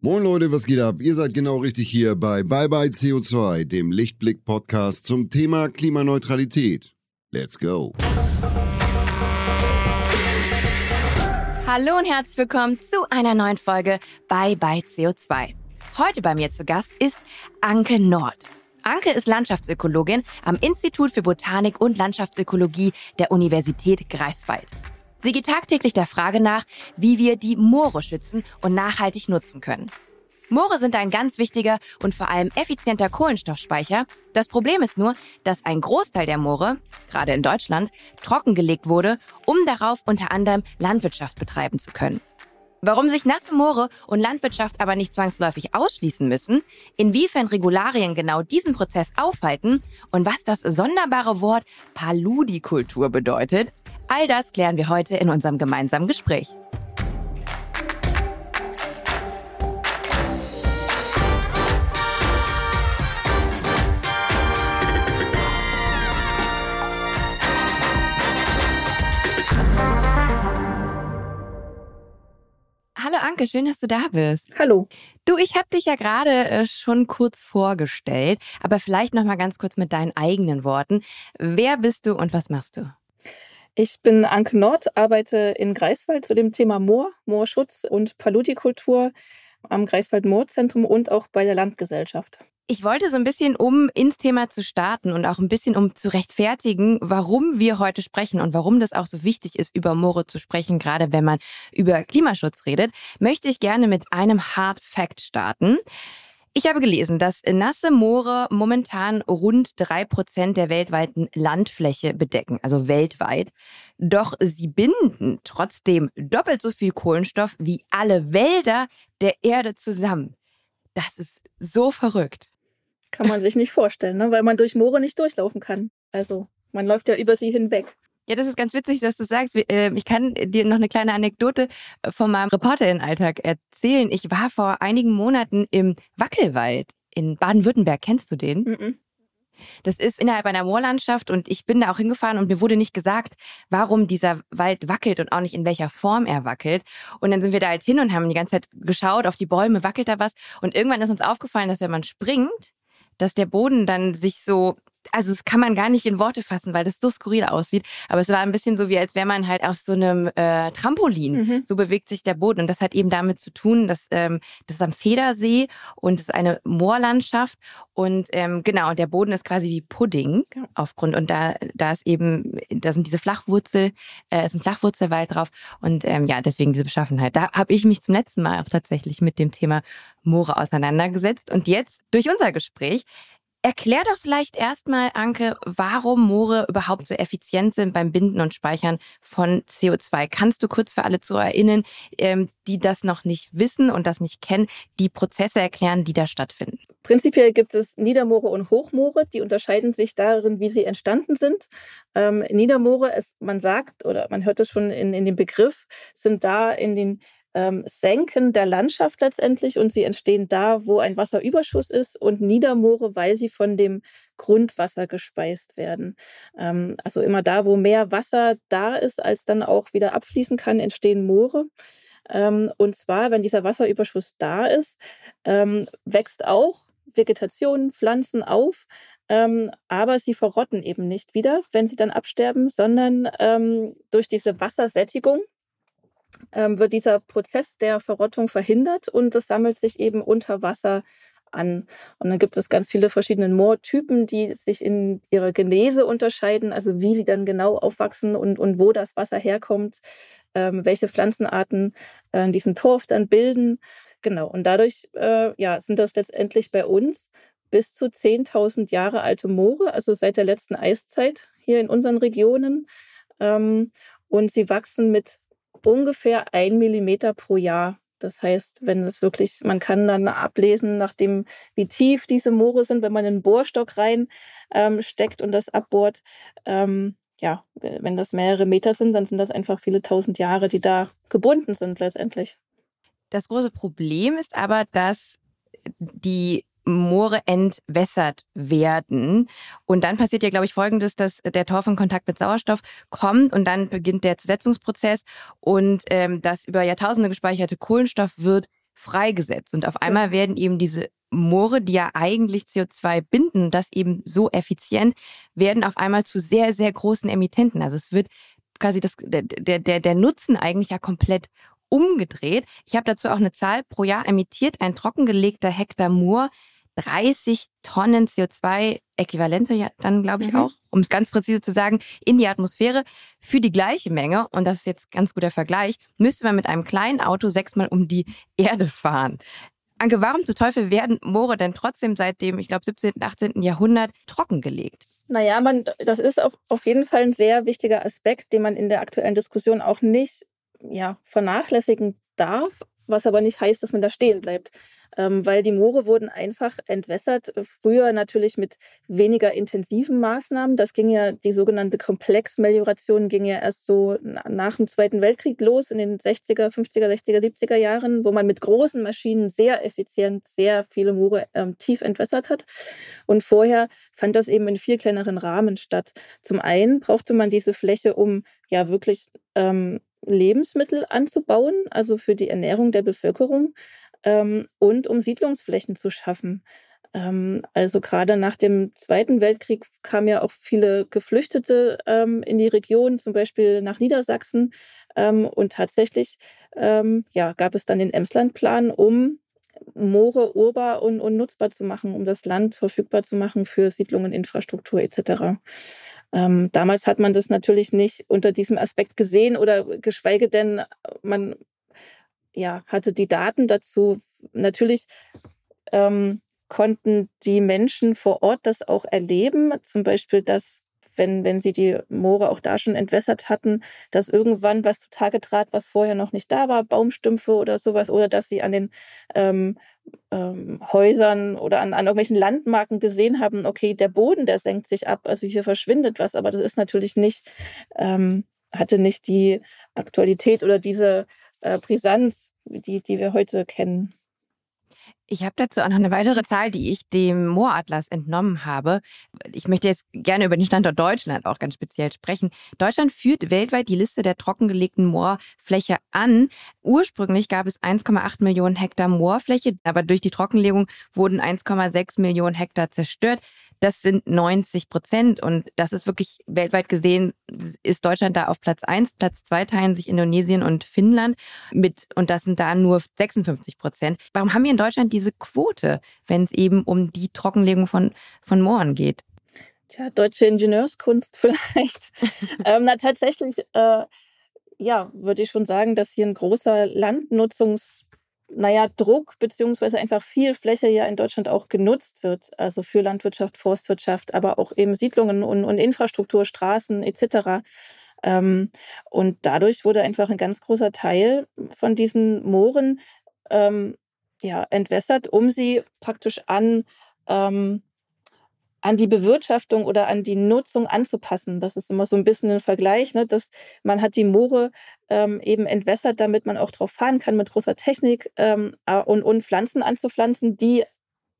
Moin Leute, was geht ab? Ihr seid genau richtig hier bei Bye Bye CO2, dem Lichtblick-Podcast zum Thema Klimaneutralität. Let's go! Hallo und herzlich willkommen zu einer neuen Folge Bye Bye CO2. Heute bei mir zu Gast ist Anke Nord. Anke ist Landschaftsökologin am Institut für Botanik und Landschaftsökologie der Universität Greifswald. Sie geht tagtäglich der Frage nach, wie wir die Moore schützen und nachhaltig nutzen können. Moore sind ein ganz wichtiger und vor allem effizienter Kohlenstoffspeicher. Das Problem ist nur, dass ein Großteil der Moore, gerade in Deutschland, trockengelegt wurde, um darauf unter anderem Landwirtschaft betreiben zu können. Warum sich nasse Moore und Landwirtschaft aber nicht zwangsläufig ausschließen müssen, inwiefern Regularien genau diesen Prozess aufhalten und was das sonderbare Wort Paludikultur bedeutet, All das klären wir heute in unserem gemeinsamen Gespräch. Hallo Anke, schön, dass du da bist. Hallo. Du, ich habe dich ja gerade äh, schon kurz vorgestellt, aber vielleicht noch mal ganz kurz mit deinen eigenen Worten. Wer bist du und was machst du? Ich bin Anke Nord, arbeite in Greifswald zu dem Thema Moor, Moorschutz und Paludikultur am Greifswald Moorzentrum und auch bei der Landgesellschaft. Ich wollte so ein bisschen, um ins Thema zu starten und auch ein bisschen, um zu rechtfertigen, warum wir heute sprechen und warum das auch so wichtig ist, über Moore zu sprechen, gerade wenn man über Klimaschutz redet, möchte ich gerne mit einem Hard Fact starten. Ich habe gelesen, dass nasse Moore momentan rund drei Prozent der weltweiten Landfläche bedecken, also weltweit. Doch sie binden trotzdem doppelt so viel Kohlenstoff wie alle Wälder der Erde zusammen. Das ist so verrückt. Kann man sich nicht vorstellen, ne? weil man durch Moore nicht durchlaufen kann. Also man läuft ja über sie hinweg. Ja, das ist ganz witzig, dass du sagst. Ähm, ich kann dir noch eine kleine Anekdote äh, von meinem Reporterinnenalltag erzählen. Ich war vor einigen Monaten im Wackelwald in Baden-Württemberg. Kennst du den? Mm -mm. Das ist innerhalb einer Moorlandschaft und ich bin da auch hingefahren und mir wurde nicht gesagt, warum dieser Wald wackelt und auch nicht in welcher Form er wackelt. Und dann sind wir da halt hin und haben die ganze Zeit geschaut auf die Bäume, wackelt da was. Und irgendwann ist uns aufgefallen, dass wenn man springt, dass der Boden dann sich so also das kann man gar nicht in Worte fassen, weil das so skurril aussieht. Aber es war ein bisschen so, wie als wäre man halt auf so einem äh, Trampolin. Mhm. So bewegt sich der Boden. Und das hat eben damit zu tun, dass ähm, das ist am Federsee und es ist eine Moorlandschaft. Und ähm, genau, der Boden ist quasi wie Pudding aufgrund. Und da, da ist eben, da sind diese Flachwurzel, äh, ist ein Flachwurzelwald drauf. Und ähm, ja, deswegen diese Beschaffenheit. Da habe ich mich zum letzten Mal auch tatsächlich mit dem Thema Moore auseinandergesetzt. Und jetzt durch unser Gespräch Erklär doch vielleicht erstmal, Anke, warum Moore überhaupt so effizient sind beim Binden und Speichern von CO2. Kannst du kurz für alle zu erinnern, ähm, die das noch nicht wissen und das nicht kennen, die Prozesse erklären, die da stattfinden? Prinzipiell gibt es Niedermoore und Hochmoore. Die unterscheiden sich darin, wie sie entstanden sind. Ähm, Niedermoore, es, man sagt oder man hört es schon in, in dem Begriff, sind da in den ähm, Senken der Landschaft letztendlich und sie entstehen da, wo ein Wasserüberschuss ist und Niedermoore, weil sie von dem Grundwasser gespeist werden. Ähm, also immer da, wo mehr Wasser da ist, als dann auch wieder abfließen kann, entstehen Moore. Ähm, und zwar, wenn dieser Wasserüberschuss da ist, ähm, wächst auch Vegetation, Pflanzen auf, ähm, aber sie verrotten eben nicht wieder, wenn sie dann absterben, sondern ähm, durch diese Wassersättigung wird dieser Prozess der Verrottung verhindert und es sammelt sich eben unter Wasser an. Und dann gibt es ganz viele verschiedene Moortypen, die sich in ihrer Genese unterscheiden, also wie sie dann genau aufwachsen und, und wo das Wasser herkommt, ähm, welche Pflanzenarten äh, diesen Torf dann bilden. Genau, und dadurch äh, ja, sind das letztendlich bei uns bis zu 10.000 Jahre alte Moore, also seit der letzten Eiszeit hier in unseren Regionen. Ähm, und sie wachsen mit ungefähr ein Millimeter pro Jahr. Das heißt, wenn es wirklich, man kann dann ablesen, nachdem wie tief diese Moore sind, wenn man einen Bohrstock rein ähm, steckt und das abbohrt. Ähm, ja, wenn das mehrere Meter sind, dann sind das einfach viele tausend Jahre, die da gebunden sind letztendlich. Das große Problem ist aber, dass die Moore entwässert werden. Und dann passiert ja, glaube ich, Folgendes, dass der Torf in Kontakt mit Sauerstoff kommt und dann beginnt der Zersetzungsprozess und ähm, das über Jahrtausende gespeicherte Kohlenstoff wird freigesetzt. Und auf einmal werden eben diese Moore, die ja eigentlich CO2 binden, das eben so effizient, werden auf einmal zu sehr, sehr großen Emittenten. Also es wird quasi das, der, der, der Nutzen eigentlich ja komplett umgedreht. Ich habe dazu auch eine Zahl. Pro Jahr emittiert ein trockengelegter Hektar Moor 30 Tonnen CO2-Äquivalente, ja, dann glaube ich mhm. auch, um es ganz präzise zu sagen, in die Atmosphäre. Für die gleiche Menge, und das ist jetzt ganz guter Vergleich, müsste man mit einem kleinen Auto sechsmal um die Erde fahren. Anke, warum zu Teufel werden Moore denn trotzdem seit dem, ich glaube, 17., 18. Jahrhundert trockengelegt? Naja, man, das ist auf, auf jeden Fall ein sehr wichtiger Aspekt, den man in der aktuellen Diskussion auch nicht ja, vernachlässigen darf, was aber nicht heißt, dass man da stehen bleibt ähm, weil die Moore wurden einfach entwässert. Äh, früher natürlich mit weniger intensiven Maßnahmen. Das ging ja, die sogenannte Komplexmelioration ging ja erst so nach dem Zweiten Weltkrieg los, in den 60er, 50er, 60er, 70er Jahren, wo man mit großen Maschinen sehr effizient sehr viele Moore ähm, tief entwässert hat. Und vorher fand das eben in viel kleineren Rahmen statt. Zum einen brauchte man diese Fläche, um ja wirklich ähm, Lebensmittel anzubauen, also für die Ernährung der Bevölkerung ähm, und um Siedlungsflächen zu schaffen. Ähm, also gerade nach dem Zweiten Weltkrieg kamen ja auch viele Geflüchtete ähm, in die Region, zum Beispiel nach Niedersachsen. Ähm, und tatsächlich ähm, ja, gab es dann den Emslandplan, um Moore urbar und, und, nutzbar zu machen, um das Land verfügbar zu machen für Siedlungen, Infrastruktur etc. Ähm, damals hat man das natürlich nicht unter diesem Aspekt gesehen oder geschweige denn, man ja, hatte die Daten dazu. Natürlich ähm, konnten die Menschen vor Ort das auch erleben. Zum Beispiel, dass, wenn, wenn sie die Moore auch da schon entwässert hatten, dass irgendwann was zutage trat, was vorher noch nicht da war, Baumstümpfe oder sowas, oder dass sie an den ähm, ähm, Häusern oder an, an irgendwelchen Landmarken gesehen haben, okay, der Boden, der senkt sich ab, also hier verschwindet was, aber das ist natürlich nicht, ähm, hatte nicht die Aktualität oder diese äh, Brisanz, die, die wir heute kennen. Ich habe dazu auch noch eine weitere Zahl, die ich dem Mooratlas entnommen habe. Ich möchte jetzt gerne über den Standort Deutschland auch ganz speziell sprechen. Deutschland führt weltweit die Liste der trockengelegten Moorfläche an. Ursprünglich gab es 1,8 Millionen Hektar Moorfläche, aber durch die Trockenlegung wurden 1,6 Millionen Hektar zerstört. Das sind 90 Prozent und das ist wirklich weltweit gesehen, ist Deutschland da auf Platz eins. Platz zwei teilen sich Indonesien und Finnland mit und das sind da nur 56 Prozent. Warum haben wir in Deutschland diese Quote, wenn es eben um die Trockenlegung von, von Mooren geht? Tja, deutsche Ingenieurskunst vielleicht. ähm, na, tatsächlich, äh, ja, würde ich schon sagen, dass hier ein großer Landnutzungs naja, Druck beziehungsweise einfach viel Fläche ja in Deutschland auch genutzt wird, also für Landwirtschaft, Forstwirtschaft, aber auch eben Siedlungen und, und Infrastruktur, Straßen etc. Ähm, und dadurch wurde einfach ein ganz großer Teil von diesen Mooren ähm, ja, entwässert, um sie praktisch an ähm, an die Bewirtschaftung oder an die Nutzung anzupassen. Das ist immer so ein bisschen ein Vergleich, ne? dass man hat die Moore ähm, eben entwässert, damit man auch drauf fahren kann mit großer Technik ähm, und, und Pflanzen anzupflanzen, die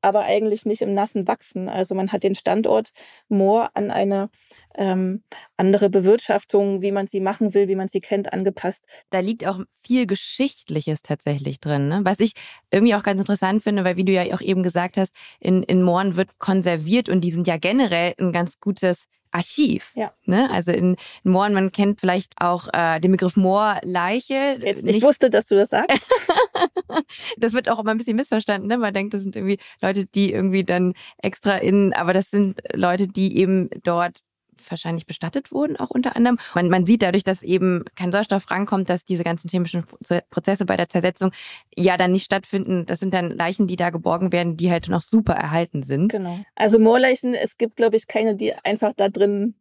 aber eigentlich nicht im Nassen wachsen. Also man hat den Standort Moor an eine ähm, andere Bewirtschaftung, wie man sie machen will, wie man sie kennt, angepasst. Da liegt auch viel Geschichtliches tatsächlich drin, ne? was ich irgendwie auch ganz interessant finde, weil wie du ja auch eben gesagt hast, in, in Mooren wird konserviert und die sind ja generell ein ganz gutes Archiv. Ja. Ne? Also in, in Mooren, man kennt vielleicht auch äh, den Begriff Moorleiche. Ich wusste, dass du das sagst. das wird auch immer ein bisschen missverstanden. Ne? Man denkt, das sind irgendwie Leute, die irgendwie dann extra in, aber das sind Leute, die eben dort wahrscheinlich bestattet wurden, auch unter anderem. Man, man sieht dadurch, dass eben kein Sauerstoff rankommt, dass diese ganzen chemischen Prozesse bei der Zersetzung ja dann nicht stattfinden. Das sind dann Leichen, die da geborgen werden, die halt noch super erhalten sind. Genau. Also Moorleichen, es gibt, glaube ich, keine, die einfach da drin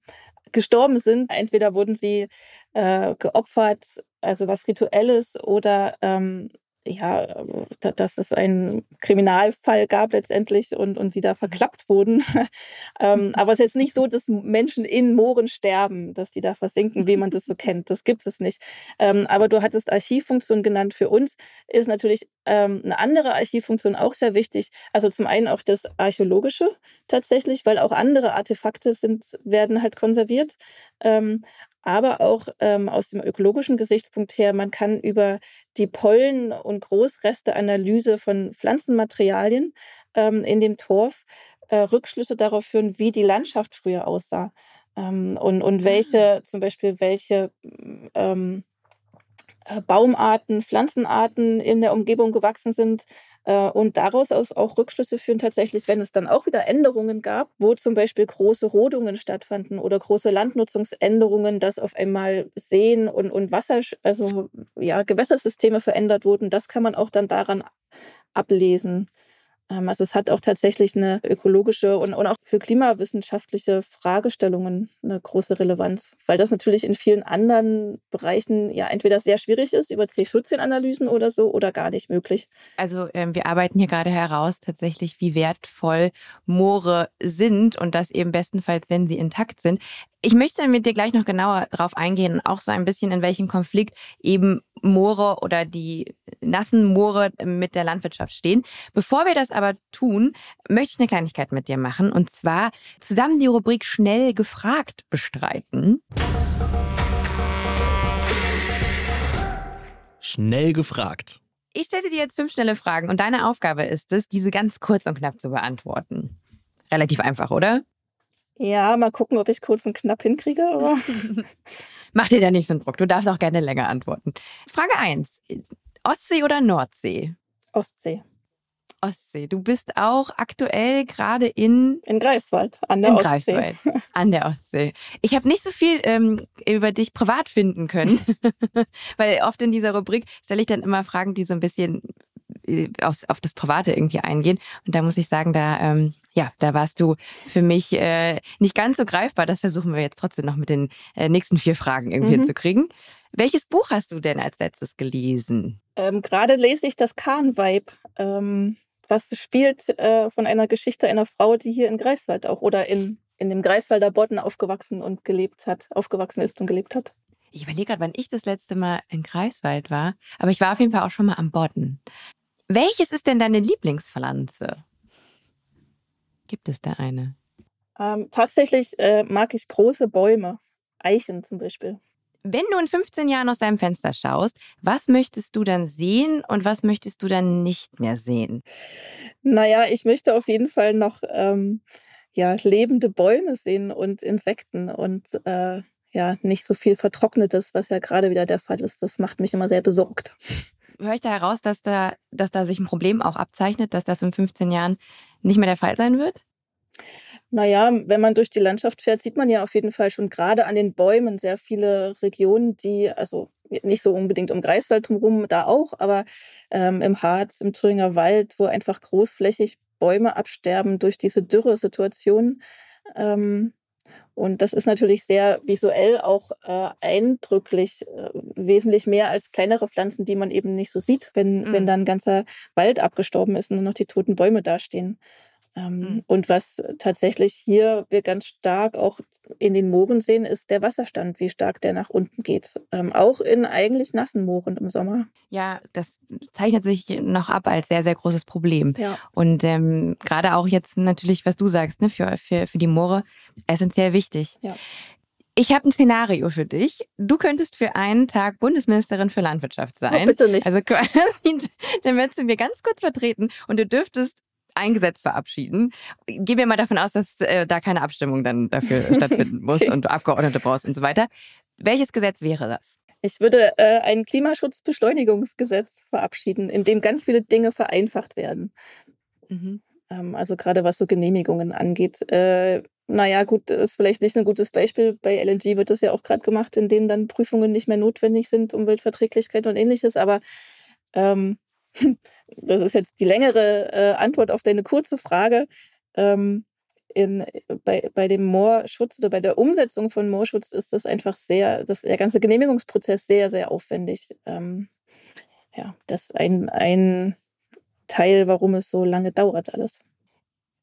gestorben sind. Entweder wurden sie äh, geopfert, also was Rituelles, oder ähm, ja, dass es einen Kriminalfall gab letztendlich und, und sie da verklappt wurden. ähm, aber es ist jetzt nicht so, dass Menschen in Mooren sterben, dass die da versinken, wie man das so kennt. Das gibt es nicht. Ähm, aber du hattest Archivfunktion genannt. Für uns ist natürlich ähm, eine andere Archivfunktion auch sehr wichtig. Also zum einen auch das Archäologische tatsächlich, weil auch andere Artefakte sind, werden halt konserviert. Aber auch ähm, aus dem ökologischen Gesichtspunkt her, man kann über die Pollen- und Großresteanalyse von Pflanzenmaterialien ähm, in dem Torf äh, Rückschlüsse darauf führen, wie die Landschaft früher aussah ähm, und, und welche, ah. zum Beispiel welche ähm, äh, Baumarten, Pflanzenarten in der Umgebung gewachsen sind äh, und daraus auch Rückschlüsse führen tatsächlich, wenn es dann auch wieder Änderungen gab, wo zum Beispiel große Rodungen stattfanden oder große Landnutzungsänderungen, dass auf einmal Seen und, und Wasser, also ja, Gewässersysteme verändert wurden. Das kann man auch dann daran ablesen. Ähm, also es hat auch tatsächlich eine ökologische und, und auch für klimawissenschaftliche Fragestellungen eine große Relevanz, weil das natürlich in vielen anderen Bereichen ja entweder sehr schwierig ist über C14-Analysen oder so oder gar nicht möglich. Also ähm, wir arbeiten hier gerade heraus tatsächlich, wie wertvoll Moore sind und das eben bestenfalls, wenn sie intakt sind. Ich möchte mit dir gleich noch genauer darauf eingehen, auch so ein bisschen, in welchem Konflikt eben Moore oder die nassen Moore mit der Landwirtschaft stehen. Bevor wir das aber tun, möchte ich eine Kleinigkeit mit dir machen und zwar zusammen die Rubrik Schnell gefragt bestreiten. Schnell gefragt. Ich stelle dir jetzt fünf schnelle Fragen und deine Aufgabe ist es, diese ganz kurz und knapp zu beantworten. Relativ einfach, oder? Ja, mal gucken, ob ich kurz und knapp hinkriege. Aber Mach dir da nicht so einen Druck. Du darfst auch gerne länger antworten. Frage 1. Ostsee oder Nordsee? Ostsee. Ostsee. Du bist auch aktuell gerade in in Greifswald an der in Ostsee. Greifswald an der Ostsee. Ich habe nicht so viel ähm, über dich privat finden können, weil oft in dieser Rubrik stelle ich dann immer Fragen, die so ein bisschen aufs, auf das Private irgendwie eingehen. Und da muss ich sagen, da, ähm, ja, da warst du für mich äh, nicht ganz so greifbar. Das versuchen wir jetzt trotzdem noch mit den äh, nächsten vier Fragen irgendwie mhm. hinzukriegen. Welches Buch hast du denn als letztes gelesen? Ähm, Gerade lese ich das Kahn-Vibe. Ähm, was spielt äh, von einer Geschichte einer Frau, die hier in Greifswald auch oder in, in dem Greifswalder Bodden aufgewachsen und gelebt hat, aufgewachsen ist und gelebt hat. Ich überlege gerade, wann ich das letzte Mal in Greifswald war, aber ich war auf jeden Fall auch schon mal am Bodden. Welches ist denn deine Lieblingspflanze? Gibt es da eine? Ähm, tatsächlich äh, mag ich große Bäume, Eichen zum Beispiel. Wenn du in 15 Jahren aus deinem Fenster schaust, was möchtest du dann sehen und was möchtest du dann nicht mehr sehen? Naja, ich möchte auf jeden Fall noch ähm, ja, lebende Bäume sehen und Insekten und äh, ja, nicht so viel Vertrocknetes, was ja gerade wieder der Fall ist. Das macht mich immer sehr besorgt höre ich da heraus, dass da, dass da sich ein Problem auch abzeichnet, dass das in 15 Jahren nicht mehr der Fall sein wird? Naja, wenn man durch die Landschaft fährt, sieht man ja auf jeden Fall schon gerade an den Bäumen sehr viele Regionen, die, also nicht so unbedingt um Greifswald drumherum, da auch, aber ähm, im Harz, im Thüringer Wald, wo einfach großflächig Bäume absterben durch diese Dürresituation. Ähm, und das ist natürlich sehr visuell auch äh, eindrücklich, äh, wesentlich mehr als kleinere Pflanzen, die man eben nicht so sieht, wenn, mhm. wenn dann ein ganzer Wald abgestorben ist und nur noch die toten Bäume dastehen. Ähm, mhm. Und was tatsächlich hier wir ganz stark auch in den Mooren sehen, ist der Wasserstand, wie stark der nach unten geht. Ähm, auch in eigentlich nassen Mooren im Sommer. Ja, das zeichnet sich noch ab als sehr, sehr großes Problem. Ja. Und ähm, gerade auch jetzt natürlich, was du sagst, ne, für, für, für die Moore essentiell wichtig. Ja. Ich habe ein Szenario für dich. Du könntest für einen Tag Bundesministerin für Landwirtschaft oh, sein. Oh, bitte nicht. Also quasi, dann würdest du mir ganz kurz vertreten und du dürftest ein Gesetz verabschieden. Gehen wir mal davon aus, dass äh, da keine Abstimmung dann dafür stattfinden muss okay. und du Abgeordnete brauchst und so weiter. Welches Gesetz wäre das? Ich würde äh, ein Klimaschutzbeschleunigungsgesetz verabschieden, in dem ganz viele Dinge vereinfacht werden. Mhm. Ähm, also gerade was so Genehmigungen angeht. Äh, naja, gut, das ist vielleicht nicht ein gutes Beispiel. Bei LNG wird das ja auch gerade gemacht, in denen dann Prüfungen nicht mehr notwendig sind, Umweltverträglichkeit und ähnliches. Aber ähm, das ist jetzt die längere äh, Antwort auf deine kurze Frage. Ähm, in, bei, bei dem Moorschutz oder bei der Umsetzung von Moorschutz ist das einfach sehr, das, der ganze Genehmigungsprozess sehr, sehr aufwendig. Ähm, ja, das ist ein, ein Teil, warum es so lange dauert alles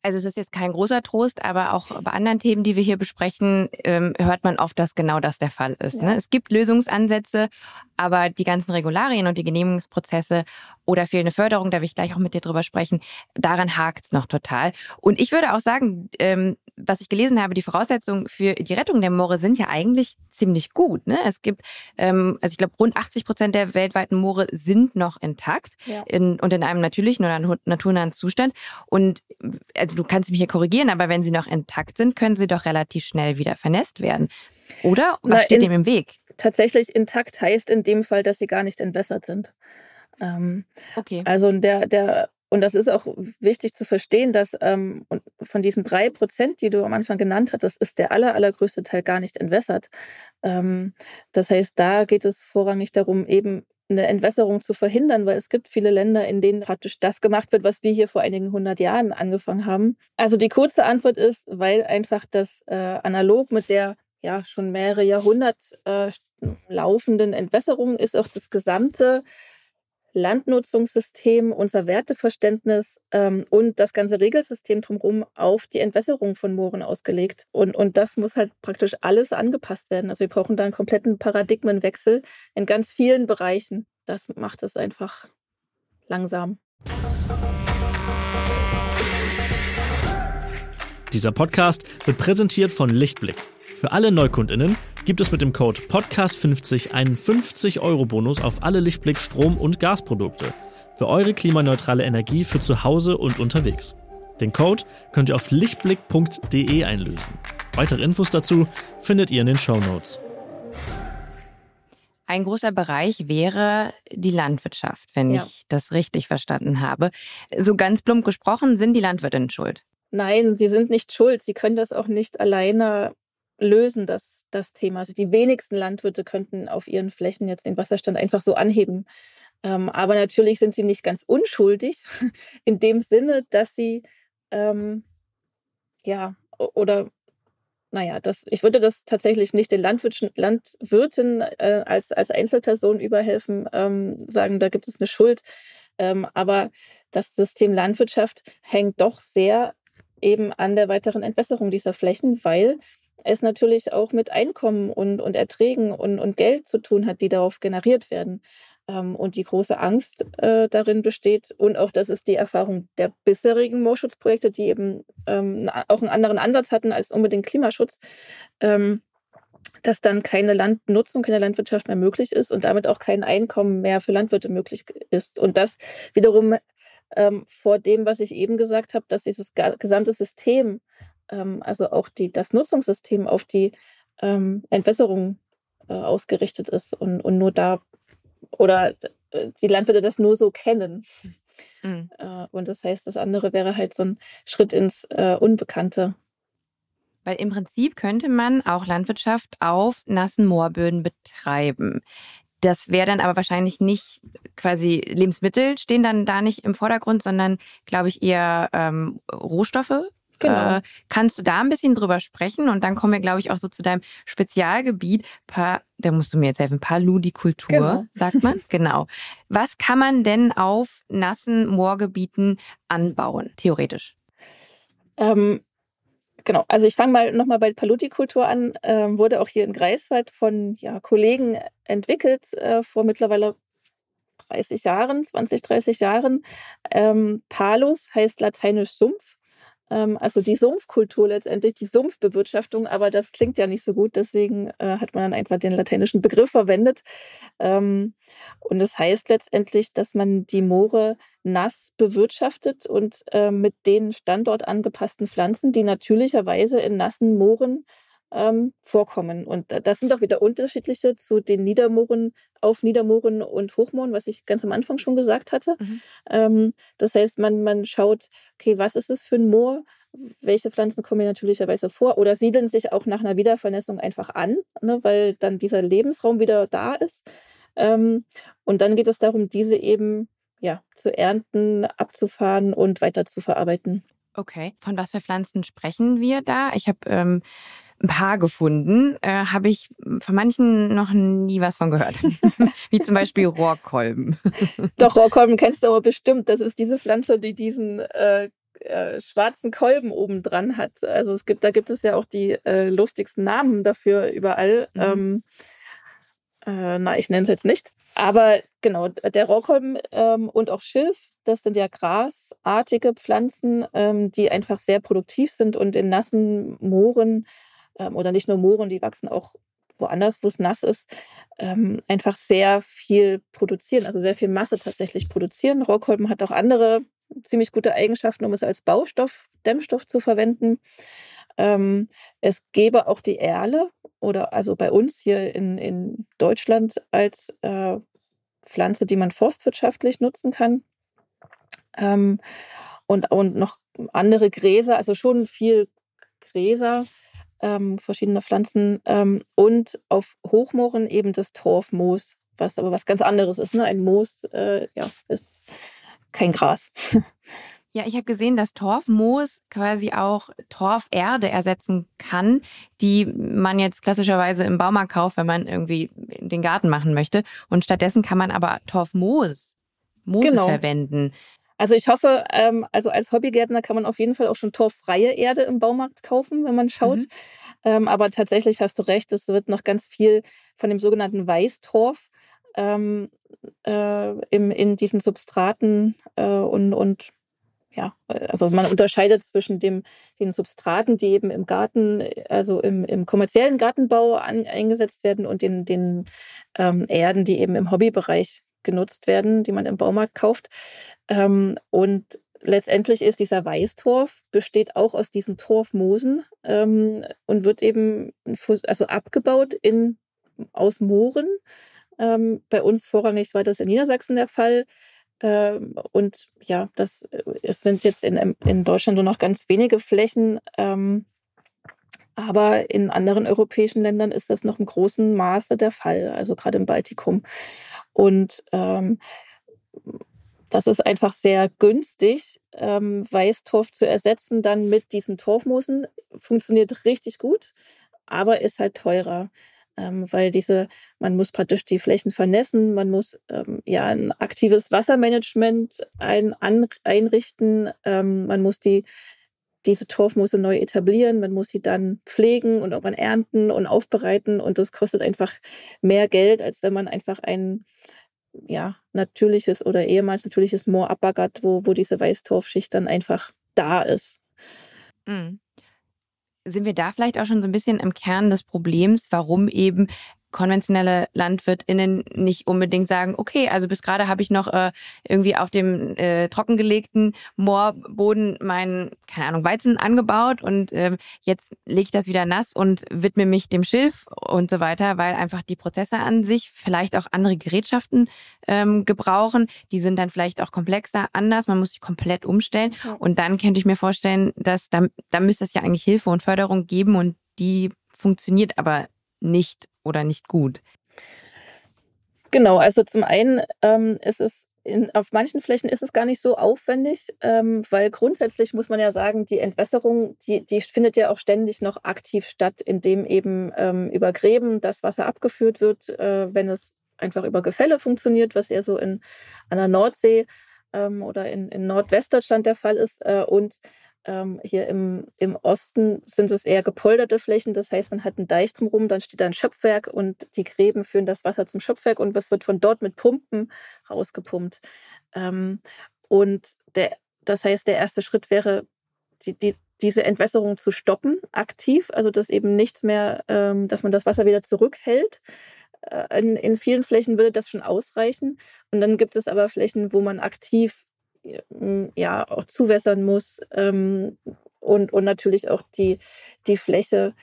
also es ist jetzt kein großer Trost, aber auch bei anderen Themen, die wir hier besprechen, ähm, hört man oft, dass genau das der Fall ist. Ne? Ja. Es gibt Lösungsansätze, aber die ganzen Regularien und die Genehmigungsprozesse oder fehlende Förderung, da will ich gleich auch mit dir drüber sprechen, daran hakt es noch total. Und ich würde auch sagen, ähm, was ich gelesen habe, die Voraussetzungen für die Rettung der Moore sind ja eigentlich ziemlich gut. Ne? Es gibt, ähm, also ich glaube, rund 80 Prozent der weltweiten Moore sind noch intakt ja. in, und in einem natürlichen oder naturnahen Zustand. Und also du kannst mich hier korrigieren, aber wenn sie noch intakt sind, können sie doch relativ schnell wieder vernässt werden. Oder? Was Na, steht in, dem im Weg? Tatsächlich intakt heißt in dem Fall, dass sie gar nicht entwässert sind. Ähm, okay. Also der, der und das ist auch wichtig zu verstehen, dass ähm, von diesen drei Prozent, die du am Anfang genannt hattest, ist der aller, allergrößte Teil gar nicht entwässert. Ähm, das heißt, da geht es vorrangig darum, eben eine Entwässerung zu verhindern, weil es gibt viele Länder, in denen praktisch das gemacht wird, was wir hier vor einigen hundert Jahren angefangen haben. Also die kurze Antwort ist, weil einfach das äh, analog mit der ja schon mehrere Jahrhunderte äh, laufenden Entwässerung ist auch das gesamte Landnutzungssystem, unser Werteverständnis ähm, und das ganze Regelsystem drumherum auf die Entwässerung von Mooren ausgelegt. Und, und das muss halt praktisch alles angepasst werden. Also wir brauchen da einen kompletten Paradigmenwechsel in ganz vielen Bereichen. Das macht es einfach langsam. Dieser Podcast wird präsentiert von Lichtblick. Für alle Neukundinnen gibt es mit dem Code Podcast50 einen 50-Euro-Bonus auf alle Lichtblick Strom- und Gasprodukte für eure klimaneutrale Energie für zu Hause und unterwegs. Den Code könnt ihr auf lichtblick.de einlösen. Weitere Infos dazu findet ihr in den Show Notes. Ein großer Bereich wäre die Landwirtschaft, wenn ja. ich das richtig verstanden habe. So ganz plump gesprochen, sind die Landwirtinnen schuld? Nein, sie sind nicht schuld. Sie können das auch nicht alleine lösen das, das Thema. Also die wenigsten Landwirte könnten auf ihren Flächen jetzt den Wasserstand einfach so anheben. Ähm, aber natürlich sind sie nicht ganz unschuldig, in dem Sinne, dass sie ähm, ja oder naja, das, ich würde das tatsächlich nicht den Landwirten, Landwirten äh, als, als Einzelperson überhelfen, ähm, sagen, da gibt es eine Schuld. Ähm, aber das System Landwirtschaft hängt doch sehr eben an der weiteren Entwässerung dieser Flächen, weil es natürlich auch mit Einkommen und, und Erträgen und, und Geld zu tun hat, die darauf generiert werden. Ähm, und die große Angst äh, darin besteht, und auch das ist die Erfahrung der bisherigen Moorschutzprojekte, die eben ähm, auch einen anderen Ansatz hatten als unbedingt Klimaschutz, ähm, dass dann keine Landnutzung, keine Landwirtschaft mehr möglich ist und damit auch kein Einkommen mehr für Landwirte möglich ist. Und das wiederum ähm, vor dem, was ich eben gesagt habe, dass dieses gesamte System ähm, also auch die, das Nutzungssystem auf die ähm, Entwässerung äh, ausgerichtet ist und, und nur da oder äh, die Landwirte das nur so kennen. Mhm. Äh, und das heißt, das andere wäre halt so ein Schritt ins äh, Unbekannte. Weil im Prinzip könnte man auch Landwirtschaft auf nassen Moorböden betreiben. Das wäre dann aber wahrscheinlich nicht quasi Lebensmittel stehen dann da nicht im Vordergrund, sondern glaube ich eher ähm, Rohstoffe, Genau. Äh, kannst du da ein bisschen drüber sprechen? Und dann kommen wir, glaube ich, auch so zu deinem Spezialgebiet. Pa da musst du mir jetzt helfen. Paludikultur, genau. sagt man. genau. Was kann man denn auf nassen Moorgebieten anbauen, theoretisch? Ähm, genau. Also ich fange mal nochmal bei Paludikultur an. Ähm, wurde auch hier in Greifswald von ja, Kollegen entwickelt äh, vor mittlerweile 30 Jahren, 20, 30 Jahren. Ähm, Palus heißt lateinisch Sumpf also die Sumpfkultur letztendlich, die Sumpfbewirtschaftung, aber das klingt ja nicht so gut, deswegen äh, hat man dann einfach den lateinischen Begriff verwendet. Ähm, und das heißt letztendlich, dass man die Moore nass bewirtschaftet und äh, mit den standortangepassten Pflanzen, die natürlicherweise in nassen Mooren ähm, vorkommen. Und das sind auch wieder unterschiedliche zu den Niedermooren, auf Niedermooren und Hochmooren, was ich ganz am Anfang schon gesagt hatte. Mhm. Ähm, das heißt, man, man schaut, okay, was ist es für ein Moor? Welche Pflanzen kommen hier natürlicherweise vor oder siedeln sich auch nach einer Wiedervernässung einfach an, ne, weil dann dieser Lebensraum wieder da ist. Ähm, und dann geht es darum, diese eben ja, zu ernten, abzufahren und weiter zu verarbeiten. Okay. Von was für Pflanzen sprechen wir da? Ich habe ähm, ein paar gefunden, äh, habe ich von manchen noch nie was von gehört. Wie zum Beispiel Rohrkolben. Doch, Rohrkolben kennst du aber bestimmt. Das ist diese Pflanze, die diesen äh, äh, schwarzen Kolben oben dran hat. Also es gibt, da gibt es ja auch die äh, lustigsten Namen dafür überall. Mhm. Ähm, Äh, na, ich nenne es jetzt nicht. Aber genau, der Rohrkolben ähm, und auch Schilf, das sind ja grasartige Pflanzen, ähm, die einfach sehr produktiv sind und in nassen Mooren ähm, oder nicht nur Mooren, die wachsen auch woanders, wo es nass ist, ähm, einfach sehr viel produzieren, also sehr viel Masse tatsächlich produzieren. Rohrkolben hat auch andere ziemlich gute Eigenschaften, um es als Baustoff, Dämmstoff zu verwenden. Ähm, es gäbe auch die Erle oder also bei uns hier in, in Deutschland als äh, Pflanze, die man forstwirtschaftlich nutzen kann. Ähm, und, und noch andere Gräser, also schon viel Gräser, ähm, verschiedene Pflanzen ähm, und auf Hochmooren eben das Torfmoos, was aber was ganz anderes ist. Ne? Ein Moos äh, ja, ist kein Gras. Ja, ich habe gesehen, dass Torfmoos quasi auch Torferde ersetzen kann, die man jetzt klassischerweise im Baumarkt kauft, wenn man irgendwie den Garten machen möchte. Und stattdessen kann man aber Torfmoos Moose genau. verwenden. Also ich hoffe, ähm, also als Hobbygärtner kann man auf jeden Fall auch schon torffreie Erde im Baumarkt kaufen, wenn man schaut. Mhm. Ähm, aber tatsächlich hast du recht, es wird noch ganz viel von dem sogenannten Weißtorf ähm, äh, im, in diesen Substraten äh, und, und ja, also man unterscheidet zwischen dem, den Substraten, die eben im Garten, also im, im kommerziellen Gartenbau an, eingesetzt werden und den, den ähm, Erden, die eben im Hobbybereich genutzt werden, die man im Baumarkt kauft. Ähm, und letztendlich ist dieser Weißtorf, besteht auch aus diesen Torfmoosen ähm, und wird eben also abgebaut in, aus Mooren. Ähm, bei uns vorrangig war das in Niedersachsen der Fall. Ähm, und ja, das äh, es sind jetzt in, in Deutschland nur noch ganz wenige Flächen. Ähm, aber in anderen europäischen Ländern ist das noch im großen Maße der Fall, also gerade im Baltikum. Und ähm, das ist einfach sehr günstig, ähm, Weißtorf zu ersetzen, dann mit diesen Torfmoosen. Funktioniert richtig gut, aber ist halt teurer ähm, weil diese, man muss praktisch die Flächen vernässen, man muss ähm, ja ein aktives Wassermanagement ein, an, einrichten, ähm, man muss die diese Torfmoose neu etablieren, man muss sie dann pflegen und irgendwann ernten und aufbereiten und das kostet einfach mehr Geld, als wenn man einfach ein ja, natürliches oder ehemals natürliches Moor abbaggert, wo, wo diese Weißtorfschicht dann einfach da ist. Mhm sind wir da vielleicht auch schon so ein bisschen im Kern des Problems, warum eben konventionelle LandwirtInnen nicht unbedingt sagen, okay, also bis gerade habe ich noch äh, irgendwie auf dem äh, trockengelegten Moorboden meinen, keine Ahnung, Weizen angebaut und äh, jetzt lege ich das wieder nass und widme mich dem Schilf und so weiter, weil einfach die Prozesse an sich vielleicht auch andere Gerätschaften ähm, gebrauchen. Die sind dann vielleicht auch komplexer, anders. Man muss sich komplett umstellen. Und dann könnte ich mir vorstellen, dass da, da müsste es ja eigentlich Hilfe und Förderung geben und die funktioniert aber nicht oder nicht gut? Genau, also zum einen ähm, ist es in, auf manchen Flächen ist es gar nicht so aufwendig, ähm, weil grundsätzlich muss man ja sagen, die Entwässerung, die, die findet ja auch ständig noch aktiv statt, indem eben ähm, über Gräben das Wasser abgeführt wird, äh, wenn es einfach über Gefälle funktioniert, was eher so in, an der Nordsee ähm, oder in, in Nordwestdeutschland der Fall ist. Äh, und ähm, hier im, im Osten sind es eher gepolderte Flächen. Das heißt, man hat einen Deich drumherum, dann steht da ein Schöpfwerk und die Gräben führen das Wasser zum Schöpfwerk und was wird von dort mit Pumpen rausgepumpt. Ähm, und der, das heißt, der erste Schritt wäre, die, die, diese Entwässerung zu stoppen, aktiv, also dass eben nichts mehr, ähm, dass man das Wasser wieder zurückhält. Äh, in, in vielen Flächen würde das schon ausreichen. Und dann gibt es aber Flächen, wo man aktiv ja auch zuwässern muss ähm, und, und natürlich auch die, die Fläche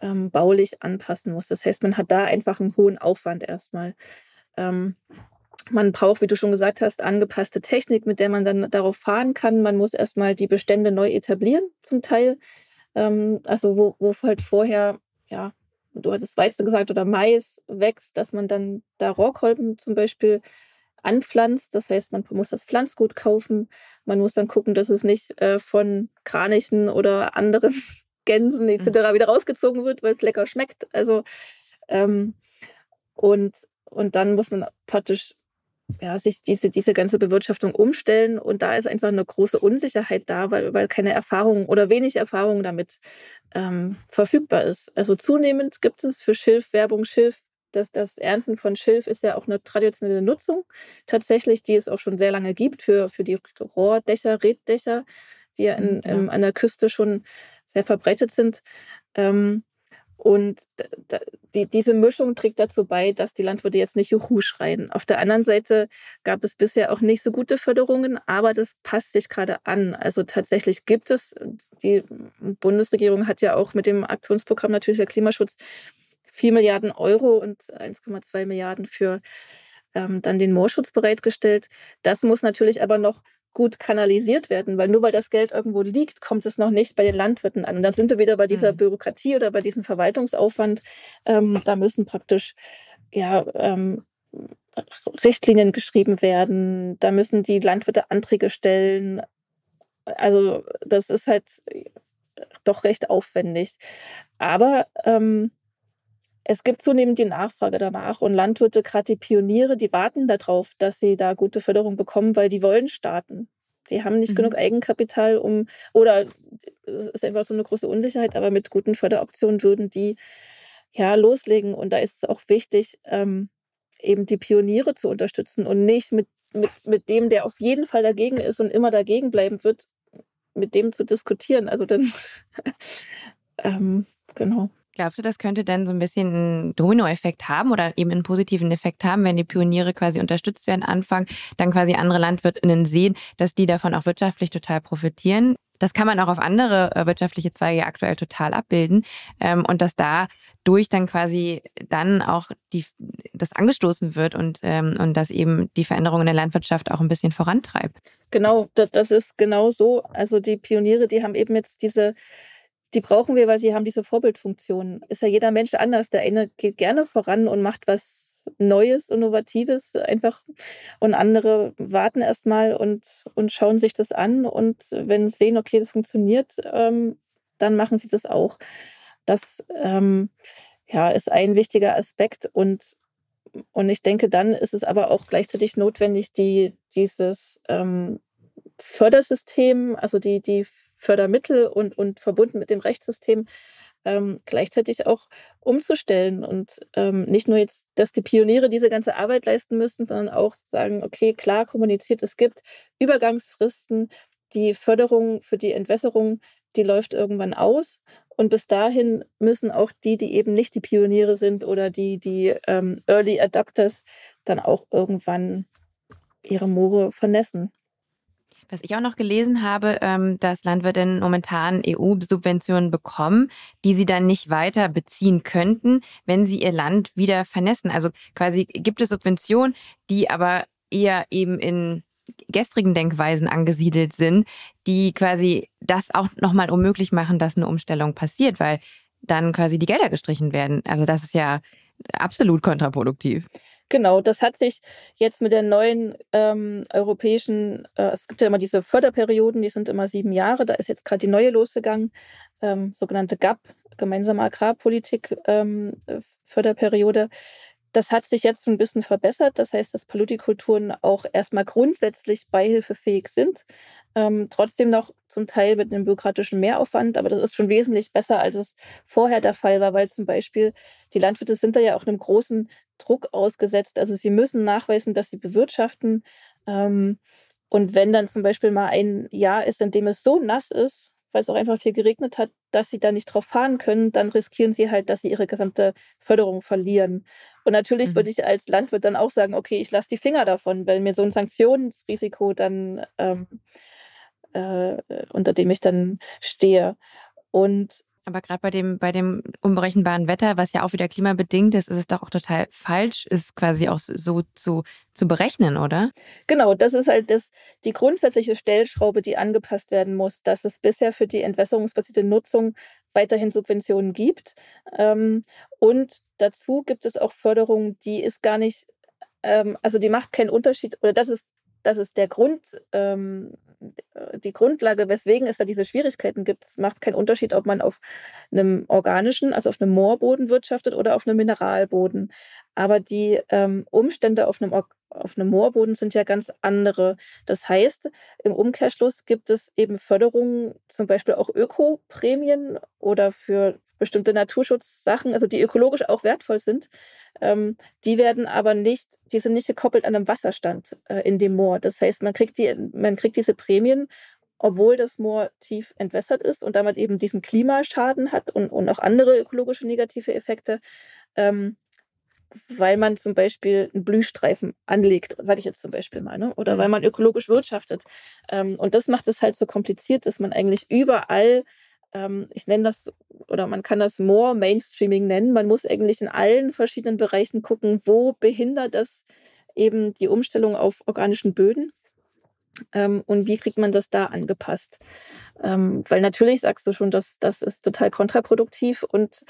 ähm, baulich anpassen muss. Das heißt, man hat da einfach einen hohen Aufwand erstmal. Ähm, man braucht, wie du schon gesagt hast, angepasste Technik, mit der man dann darauf fahren kann. Man muss erstmal die Bestände neu etablieren, zum Teil. Ähm, also, wo, wo halt vorher, ja, du hattest Weizen gesagt oder Mais wächst, dass man dann da Rohrkolben zum Beispiel anpflanzt. Das heißt, man muss das Pflanzgut kaufen. Man muss dann gucken, dass es nicht äh, von Kranichen oder anderen Gänsen etc. Mhm. wieder rausgezogen wird, weil es lecker schmeckt. Also ähm, und, und dann muss man praktisch ja, sich diese, diese ganze Bewirtschaftung umstellen. Und da ist einfach eine große Unsicherheit da, weil, weil keine Erfahrung oder wenig Erfahrung damit ähm, verfügbar ist. Also zunehmend gibt es für Schilf Werbung, Schilf Das, das Ernten von Schilf ist ja auch eine traditionelle Nutzung, tatsächlich, die es auch schon sehr lange gibt für, für die Rohrdächer, Reddächer, die ja, in, ja. In, an der Küste schon sehr verbreitet sind. Ähm, und die, diese Mischung trägt dazu bei, dass die Landwirte jetzt nicht Juhu schreien. Auf der anderen Seite gab es bisher auch nicht so gute Förderungen, aber das passt sich gerade an. Also tatsächlich gibt es, die Bundesregierung hat ja auch mit dem Aktionsprogramm natürlicher Klimaschutz 4 Milliarden Euro und 1,2 Milliarden für ähm, dann den Moorschutz bereitgestellt. Das muss natürlich aber noch gut kanalisiert werden, weil nur weil das Geld irgendwo liegt, kommt es noch nicht bei den Landwirten an. Und dann sind wir wieder bei dieser mhm. Bürokratie oder bei diesem Verwaltungsaufwand. Ähm, da müssen praktisch ja ähm, Richtlinien geschrieben werden. Da müssen die Landwirte Anträge stellen. Also das ist halt doch recht aufwendig. Aber ähm, es gibt zunehmend die Nachfrage danach und Landwirte, gerade die Pioniere, die warten darauf, dass sie da gute Förderung bekommen, weil die wollen starten. Die haben nicht mhm. genug Eigenkapital, um, oder es ist einfach so eine große Unsicherheit, aber mit guten Förderoptionen würden die ja loslegen. Und da ist es auch wichtig, ähm, eben die Pioniere zu unterstützen und nicht mit, mit, mit dem, der auf jeden Fall dagegen ist und immer dagegen bleiben wird, mit dem zu diskutieren. Also dann, ähm, genau. Glaubst du, das könnte dann so ein bisschen einen Dominoeffekt haben oder eben einen positiven Effekt haben, wenn die Pioniere quasi unterstützt werden, anfangen, dann quasi andere LandwirtInnen sehen, dass die davon auch wirtschaftlich total profitieren? Das kann man auch auf andere äh, wirtschaftliche Zweige aktuell total abbilden ähm, und dass da durch dann quasi dann auch die, das angestoßen wird und, ähm, und das eben die Veränderung in der Landwirtschaft auch ein bisschen vorantreibt. Genau, das, das ist genau so. Also die Pioniere, die haben eben jetzt diese die brauchen wir, weil sie haben diese Vorbildfunktion. Ist ja jeder Mensch anders. Der eine geht gerne voran und macht was Neues, Innovatives einfach und andere warten erstmal und, und schauen sich das an und wenn sie sehen, okay, das funktioniert, ähm, dann machen sie das auch. Das ähm, ja, ist ein wichtiger Aspekt und, und ich denke, dann ist es aber auch gleichzeitig notwendig, die, dieses ähm, Fördersystem, also die, die Fördermittel und, und verbunden mit dem Rechtssystem ähm, gleichzeitig auch umzustellen und ähm, nicht nur jetzt, dass die Pioniere diese ganze Arbeit leisten müssen, sondern auch sagen, okay, klar kommuniziert, es gibt Übergangsfristen, die Förderung für die Entwässerung, die läuft irgendwann aus und bis dahin müssen auch die, die eben nicht die Pioniere sind oder die, die ähm, Early Adapters, dann auch irgendwann ihre Moore vernässen. Was ich auch noch gelesen habe, ähm, dass Landwirtinnen momentan EU-Subventionen bekommen, die sie dann nicht weiter beziehen könnten, wenn sie ihr Land wieder vernässen. Also quasi gibt es Subventionen, die aber eher eben in gestrigen Denkweisen angesiedelt sind, die quasi das auch nochmal unmöglich machen, dass eine Umstellung passiert, weil dann quasi die Gelder gestrichen werden. Also das ist ja absolut kontraproduktiv. Genau, das hat sich jetzt mit der neuen ähm, europäischen, äh, es gibt ja immer diese Förderperioden, die sind immer sieben Jahre, da ist jetzt gerade die neue losgegangen, ähm, sogenannte GAP, gemeinsame Agrarpolitik ähm, Förderperiode. Das hat sich jetzt ein bisschen verbessert. Das heißt, dass Palutikulturen auch erstmal grundsätzlich beihilfefähig sind. Ähm, trotzdem noch zum Teil mit einem bürokratischen Mehraufwand, aber das ist schon wesentlich besser, als es vorher der Fall war, weil zum Beispiel die Landwirte sind da ja auch einem großen Druck ausgesetzt. Also sie müssen nachweisen, dass sie bewirtschaften. Ähm, und wenn dann zum Beispiel mal ein Jahr ist, in dem es so nass ist, weil es auch einfach viel geregnet hat, dass sie da nicht drauf fahren können, dann riskieren sie halt, dass sie ihre gesamte Förderung verlieren. Und natürlich mhm. würde ich als Landwirt dann auch sagen, okay, ich lasse die Finger davon, weil mir so ein Sanktionsrisiko dann, ähm, äh, unter dem ich dann stehe. Und aber gerade bei dem, bei dem unberechenbaren Wetter, was ja auch wieder klimabedingt ist, ist es doch auch total falsch, ist quasi auch so zu, zu berechnen, oder? Genau, das ist halt das, die grundsätzliche Stellschraube, die angepasst werden muss, dass es bisher für die entwässerungsbasierte Nutzung weiterhin Subventionen gibt. Ähm, und dazu gibt es auch Förderungen, die ist gar nicht, ähm, also die macht keinen Unterschied, oder das ist das ist der Grund, ähm, die Grundlage, weswegen es da diese Schwierigkeiten gibt. Es macht keinen Unterschied, ob man auf einem organischen, also auf einem Moorboden wirtschaftet oder auf einem Mineralboden. Aber die ähm, Umstände auf einem auf einem Moorboden sind ja ganz andere. Das heißt, im Umkehrschluss gibt es eben Förderungen, zum Beispiel auch Ökoprämien oder für bestimmte Naturschutzsachen, also die ökologisch auch wertvoll sind. Ähm, die werden aber nicht, die sind nicht gekoppelt an einem Wasserstand äh, in dem Moor. Das heißt, man kriegt, die, man kriegt diese Prämien, obwohl das Moor tief entwässert ist und damit eben diesen Klimaschaden hat und, und auch andere ökologische negative Effekte. Ähm, weil man zum Beispiel einen Blühstreifen anlegt, sage ich jetzt zum Beispiel mal, ne? oder mhm. weil man ökologisch wirtschaftet. Ähm, und das macht es halt so kompliziert, dass man eigentlich überall, ähm, ich nenne das, oder man kann das more Mainstreaming nennen, man muss eigentlich in allen verschiedenen Bereichen gucken, wo behindert das eben die Umstellung auf organischen Böden. Ähm, und wie kriegt man das da angepasst? Ähm, weil natürlich sagst du schon, dass das ist total kontraproduktiv und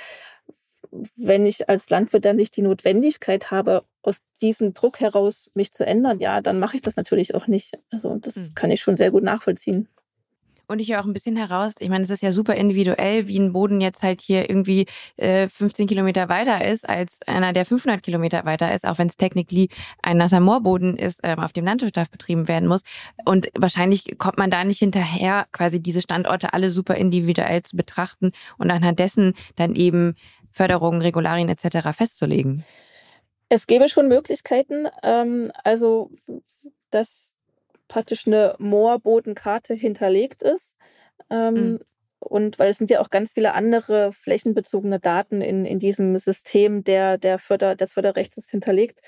wenn ich als Landwirt dann nicht die Notwendigkeit habe, aus diesem Druck heraus mich zu ändern, ja, dann mache ich das natürlich auch nicht. Also das mhm. kann ich schon sehr gut nachvollziehen. Und ich höre auch ein bisschen heraus, ich meine, es ist ja super individuell, wie ein Boden jetzt halt hier irgendwie äh, 15 Kilometer weiter ist, als einer, der 500 Kilometer weiter ist, auch wenn es technically ein nasser Moorboden ist, äh, auf dem Landwirtschaft betrieben werden muss. Und wahrscheinlich kommt man da nicht hinterher, quasi diese Standorte alle super individuell zu betrachten und anhand dessen dann eben Förderungen, Regularien etc. festzulegen? Es gäbe schon Möglichkeiten. Ähm, also, dass praktisch eine Moorbodenkarte hinterlegt ist. Ähm, mhm. Und weil es sind ja auch ganz viele andere flächenbezogene Daten in, in diesem System der, der Förder, des Förderrechts hinterlegt.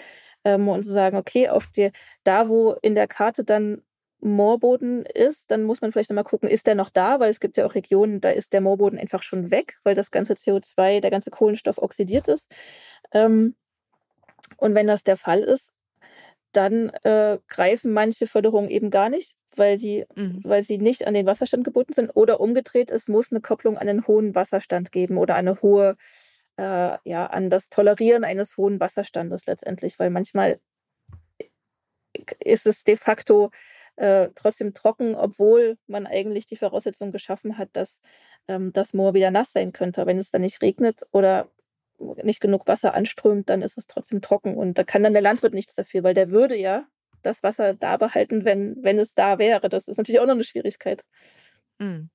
Ähm, und zu sagen, okay, auf die, da wo in der Karte dann Moorboden ist, dann muss man vielleicht nochmal gucken, ist der noch da? Weil es gibt ja auch Regionen, da ist der Moorboden einfach schon weg, weil das ganze CO2, der ganze Kohlenstoff oxidiert ist. Ähm, und wenn das der Fall ist, dann äh, greifen manche Förderungen eben gar nicht, weil sie, mhm. weil sie nicht an den Wasserstand gebunden sind. Oder umgedreht, es muss eine Kopplung an einen hohen Wasserstand geben oder eine hohe, äh, ja, an das Tolerieren eines hohen Wasserstandes letztendlich, weil manchmal ist es de facto äh, trotzdem trocken, obwohl man eigentlich die Voraussetzung geschaffen hat, dass ähm, das Moor wieder nass sein könnte. Wenn es dann nicht regnet oder nicht genug Wasser anströmt, dann ist es trotzdem trocken. Und da kann dann der Landwirt nichts dafür, weil der würde ja das Wasser da behalten, wenn, wenn es da wäre. Das ist natürlich auch noch eine Schwierigkeit. Mhm.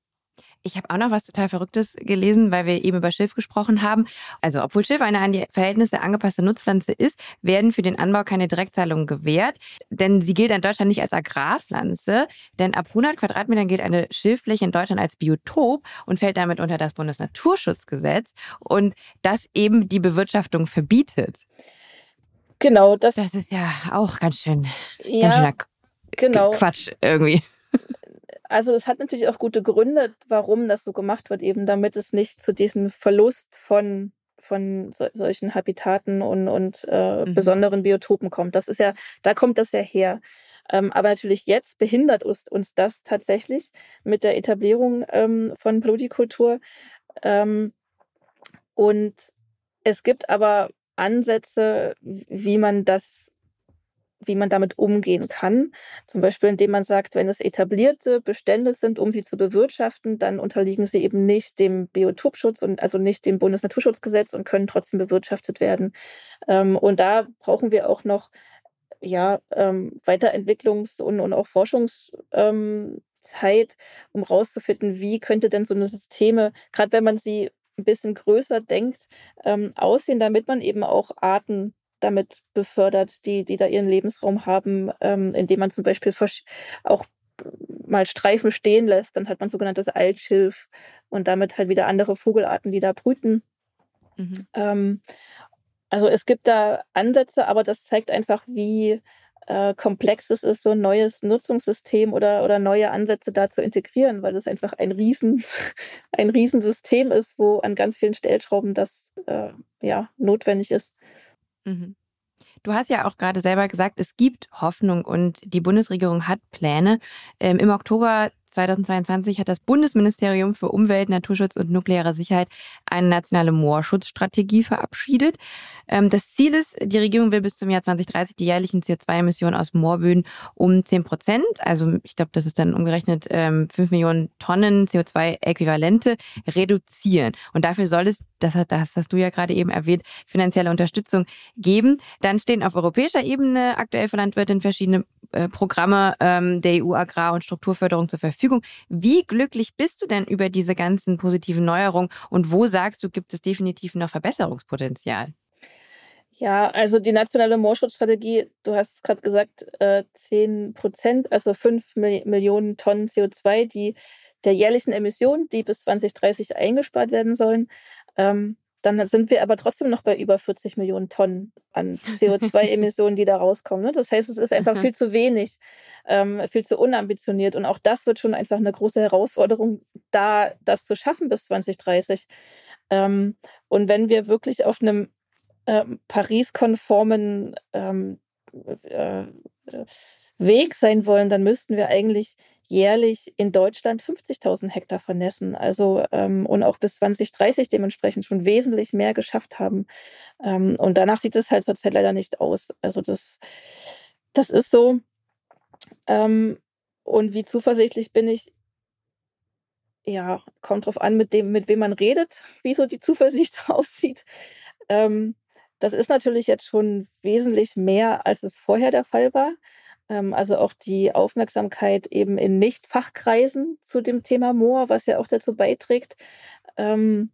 Ich habe auch noch was total Verrücktes gelesen, weil wir eben über Schilf gesprochen haben. Also, obwohl Schilf eine an die Verhältnisse angepasste Nutzpflanze ist, werden für den Anbau keine Direktzahlungen gewährt, denn sie gilt in Deutschland nicht als Agrarpflanze. Denn ab 100 Quadratmetern gilt eine Schilffläche in Deutschland als Biotop und fällt damit unter das Bundesnaturschutzgesetz und das eben die Bewirtschaftung verbietet. Genau, das, das ist ja auch ganz schön, ja, ganz schöner genau. Quatsch irgendwie. Also es hat natürlich auch gute Gründe, warum das so gemacht wird, eben damit es nicht zu diesem Verlust von von so, solchen Habitaten und, und äh, mhm. besonderen Biotopen kommt. Das ist ja, da kommt das ja her. Ähm, aber natürlich jetzt behindert uns, uns das tatsächlich mit der Etablierung ähm, von Plurikultur. Ähm, und es gibt aber Ansätze, wie man das wie man damit umgehen kann. Zum Beispiel, indem man sagt, wenn es etablierte Bestände sind, um sie zu bewirtschaften, dann unterliegen sie eben nicht dem Biotopschutz und also nicht dem Bundesnaturschutzgesetz und können trotzdem bewirtschaftet werden. Ähm, und da brauchen wir auch noch ja, ähm, Weiterentwicklungs- und, und auch Forschungszeit, ähm, um rauszufinden, wie könnte denn so eine Systeme, gerade wenn man sie ein bisschen größer denkt, ähm, aussehen, damit man eben auch Arten damit befördert, die, die da ihren Lebensraum haben, ähm, indem man zum Beispiel auch mal Streifen stehen lässt, dann hat man sogenanntes Altschilf und damit halt wieder andere Vogelarten, die da brüten. Mhm. Ähm, also es gibt da Ansätze, aber das zeigt einfach, wie äh, komplex es ist, so ein neues Nutzungssystem oder, oder neue Ansätze da zu integrieren, weil das einfach ein Riesen, ein Riesensystem ist, wo an ganz vielen Stellschrauben das äh, ja notwendig ist. Mhm. Du hast ja auch gerade selber gesagt, es gibt Hoffnung und die Bundesregierung hat Pläne. Ähm, Im Oktober 2022 hat das Bundesministerium für Umwelt, Naturschutz und nukleare Sicherheit eine nationale Moorschutzstrategie verabschiedet. Ähm, das Ziel ist, die Regierung will bis zum Jahr 2030 die jährlichen CO2-Emissionen aus Moorböden um 10 Prozent, also ich glaube, das ist dann umgerechnet ähm, 5 Millionen Tonnen CO2-Äquivalente, reduzieren. Und dafür soll es, das, das hast du ja gerade eben erwähnt, finanzielle Unterstützung geben. Dann stehen auf europäischer Ebene aktuell für Landwirte verschiedene Programme ähm, der EU Agrar- und Strukturförderung zur Verfügung. Wie glücklich bist du denn über diese ganzen positiven Neuerungen und wo sagst du, gibt es definitiv noch Verbesserungspotenzial? Ja, also die nationale Moorschutzstrategie, du hast es gerade gesagt, äh, 10 Prozent, also 5 Millionen Tonnen CO2, die der jährlichen Emissionen, die bis 2030 eingespart werden sollen. Ähm, dann sind wir aber trotzdem noch bei über 40 Millionen Tonnen an CO2-Emissionen, die da rauskommen. Ne? Das heißt, es ist einfach viel zu wenig, ähm, viel zu unambitioniert. Und auch das wird schon einfach eine große Herausforderung, da das zu schaffen bis 2030. Ähm, und wenn wir wirklich auf einem ähm, Paris-konformen ähm, äh, Weg sein wollen, dann müssten wir eigentlich jährlich in Deutschland 50.000 Hektar vernässen. Also ähm, und auch bis 2030 dementsprechend schon wesentlich mehr geschafft haben. Ähm, und danach sieht es halt zurzeit leider nicht aus. Also das, das ist so. Ähm, und wie zuversichtlich bin ich? Ja, kommt drauf an, mit dem, mit wem man redet, wie so die Zuversicht aussieht. Ähm, das ist natürlich jetzt schon wesentlich mehr, als es vorher der Fall war. Ähm, also auch die Aufmerksamkeit eben in Nicht-Fachkreisen zu dem Thema Moor, was ja auch dazu beiträgt. Ähm,